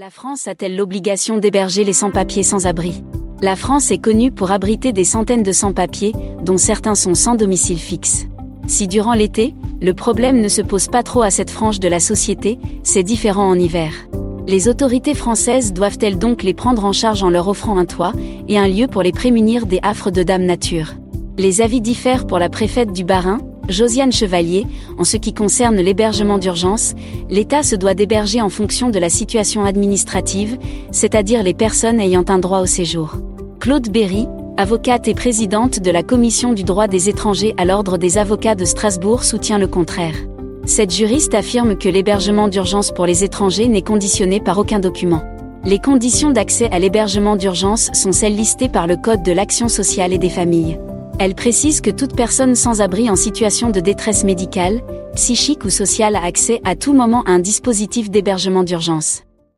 La France a-t-elle l'obligation d'héberger les sans-papiers sans abri? La France est connue pour abriter des centaines de sans-papiers, dont certains sont sans domicile fixe. Si durant l'été, le problème ne se pose pas trop à cette frange de la société, c'est différent en hiver. Les autorités françaises doivent-elles donc les prendre en charge en leur offrant un toit et un lieu pour les prémunir des affres de Dame Nature? Les avis diffèrent pour la préfète du Bas-Rhin, Josiane Chevalier, en ce qui concerne l'hébergement d'urgence, l'État se doit d'héberger en fonction de la situation administrative, c'est-à-dire les personnes ayant un droit au séjour. Claude Berry, avocate et présidente de la Commission du droit des étrangers à l'Ordre des avocats de Strasbourg soutient le contraire. Cette juriste affirme que l'hébergement d'urgence pour les étrangers n'est conditionné par aucun document. Les conditions d'accès à l'hébergement d'urgence sont celles listées par le Code de l'action sociale et des familles. Elle précise que toute personne sans abri en situation de détresse médicale, psychique ou sociale a accès à tout moment à un dispositif d'hébergement d'urgence.